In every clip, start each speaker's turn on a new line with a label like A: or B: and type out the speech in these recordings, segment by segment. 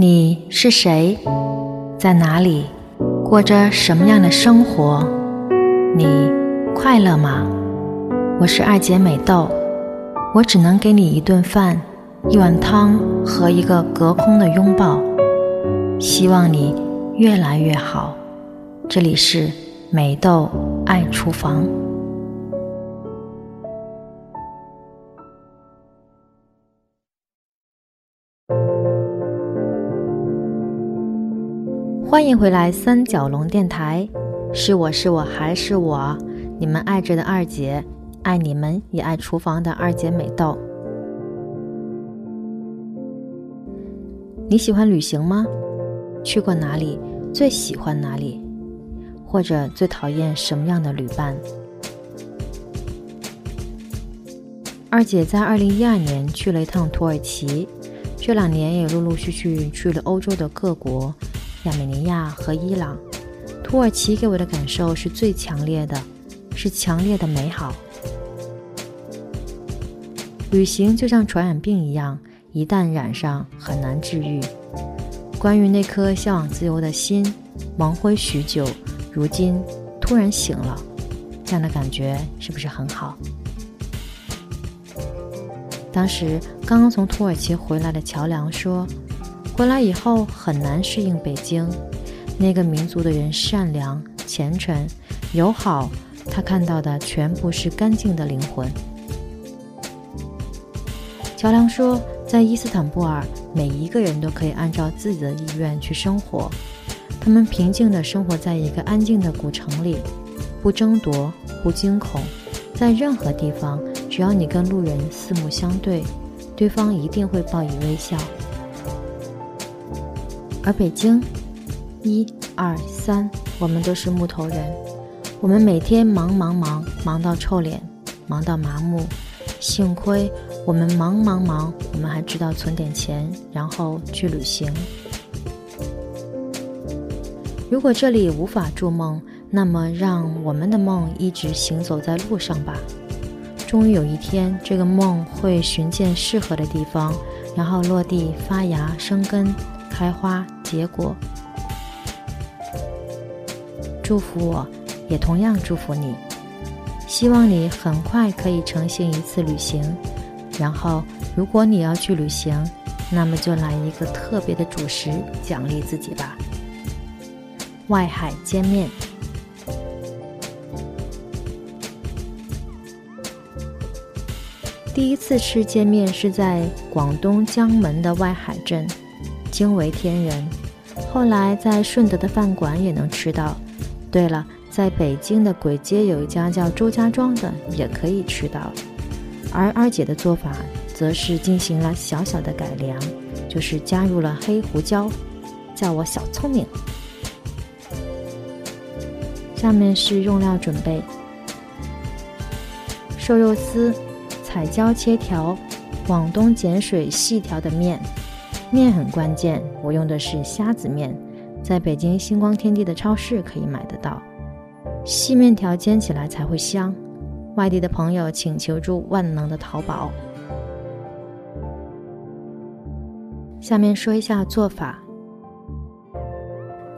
A: 你是谁？在哪里？过着什么样的生活？你快乐吗？我是二姐美豆，我只能给你一顿饭、一碗汤和一个隔空的拥抱。希望你越来越好。这里是美豆爱厨房。欢迎回来，三角龙电台，是我是我还是我，你们爱着的二姐，爱你们也爱厨房的二姐美豆。你喜欢旅行吗？去过哪里？最喜欢哪里？或者最讨厌什么样的旅伴？二姐在二零一二年去了一趟土耳其，这两年也陆陆续续去了欧洲的各国。亚美尼亚和伊朗，土耳其给我的感受是最强烈的，是强烈的美好。旅行就像传染病一样，一旦染上很难治愈。关于那颗向往自由的心，蒙灰许久，如今突然醒了，这样的感觉是不是很好？当时刚刚从土耳其回来的乔梁说。回来以后很难适应北京，那个民族的人善良、虔诚、友好，他看到的全部是干净的灵魂。乔梁说，在伊斯坦布尔，每一个人都可以按照自己的意愿去生活，他们平静地生活在一个安静的古城里，不争夺，不惊恐，在任何地方，只要你跟路人四目相对，对方一定会报以微笑。而北京，一二三，我们都是木头人。我们每天忙忙忙，忙到臭脸，忙到麻木。幸亏我们忙忙忙，我们还知道存点钱，然后去旅行。如果这里无法筑梦，那么让我们的梦一直行走在路上吧。终于有一天，这个梦会寻见适合的地方，然后落地发芽生根。开花结果，祝福我，也同样祝福你。希望你很快可以成行一次旅行。然后，如果你要去旅行，那么就来一个特别的主食奖励自己吧。外海煎面。第一次吃煎面是在广东江门的外海镇。惊为天人。后来在顺德的饭馆也能吃到。对了，在北京的簋街有一家叫周家庄的，也可以吃到。而二姐的做法则是进行了小小的改良，就是加入了黑胡椒，叫我小聪明。下面是用料准备：瘦肉丝、彩椒切条、广东碱水细条的面。面很关键，我用的是虾子面，在北京星光天地的超市可以买得到。细面条煎起来才会香，外地的朋友请求助万能的淘宝。下面说一下做法：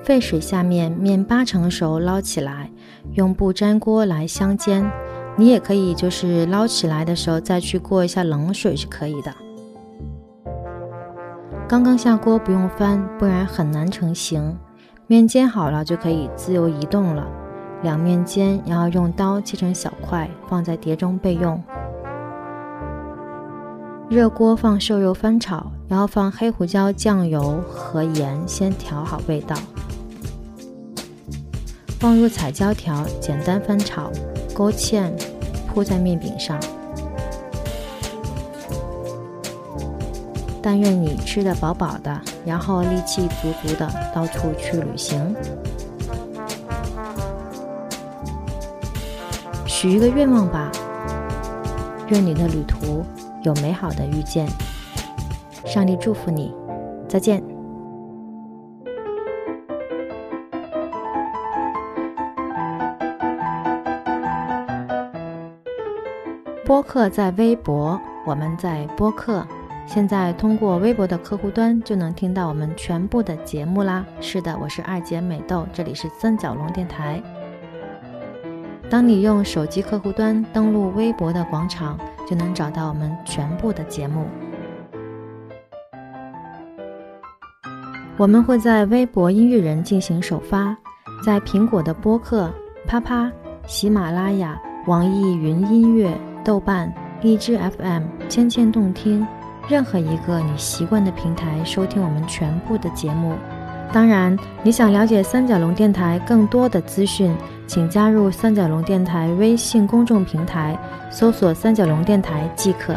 A: 沸水下面，面八成熟捞起来，用不粘锅来香煎。你也可以就是捞起来的时候再去过一下冷水是可以的。刚刚下锅不用翻，不然很难成型。面煎好了就可以自由移动了。两面煎，然后用刀切成小块，放在碟中备用。热锅放瘦肉翻炒，然后放黑胡椒、酱油和盐，先调好味道。放入彩椒条，简单翻炒，勾芡，铺在面饼上。但愿你吃得饱饱的，然后力气足足的到处去旅行。许一个愿望吧，愿你的旅途有美好的遇见。上帝祝福你，再见。播客在微博，我们在播客。现在通过微博的客户端就能听到我们全部的节目啦。是的，我是二姐美豆，这里是三角龙电台。当你用手机客户端登录微博的广场，就能找到我们全部的节目。我们会在微博音乐人进行首发，在苹果的播客、啪啪、喜马拉雅、网易云音乐、豆瓣、荔枝 FM、千千动听，任何一个你习惯的平台收听我们全部的节目。当然，你想了解三角龙电台更多的资讯，请加入三角龙电台微信公众平台，搜索“三角龙电台”即可。